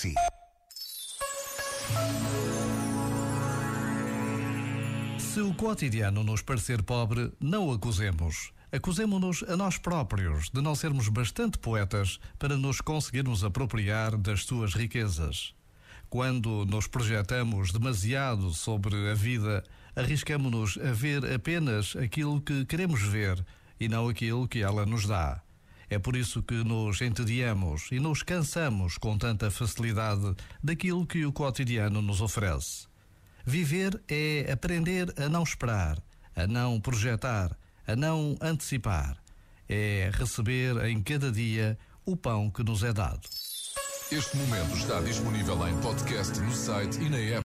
si. Se o cotidiano nos parecer pobre, não o acusemos. Acusemo-nos a nós próprios de não sermos bastante poetas para nos conseguirmos apropriar das suas riquezas. Quando nos projetamos demasiado sobre a vida, arriscamos-nos a ver apenas aquilo que queremos ver e não aquilo que ela nos dá. É por isso que nos entediamos e nos cansamos com tanta facilidade daquilo que o cotidiano nos oferece. Viver é aprender a não esperar, a não projetar, a não antecipar. É receber em cada dia o pão que nos é dado. Este momento está disponível em podcast no site e na app.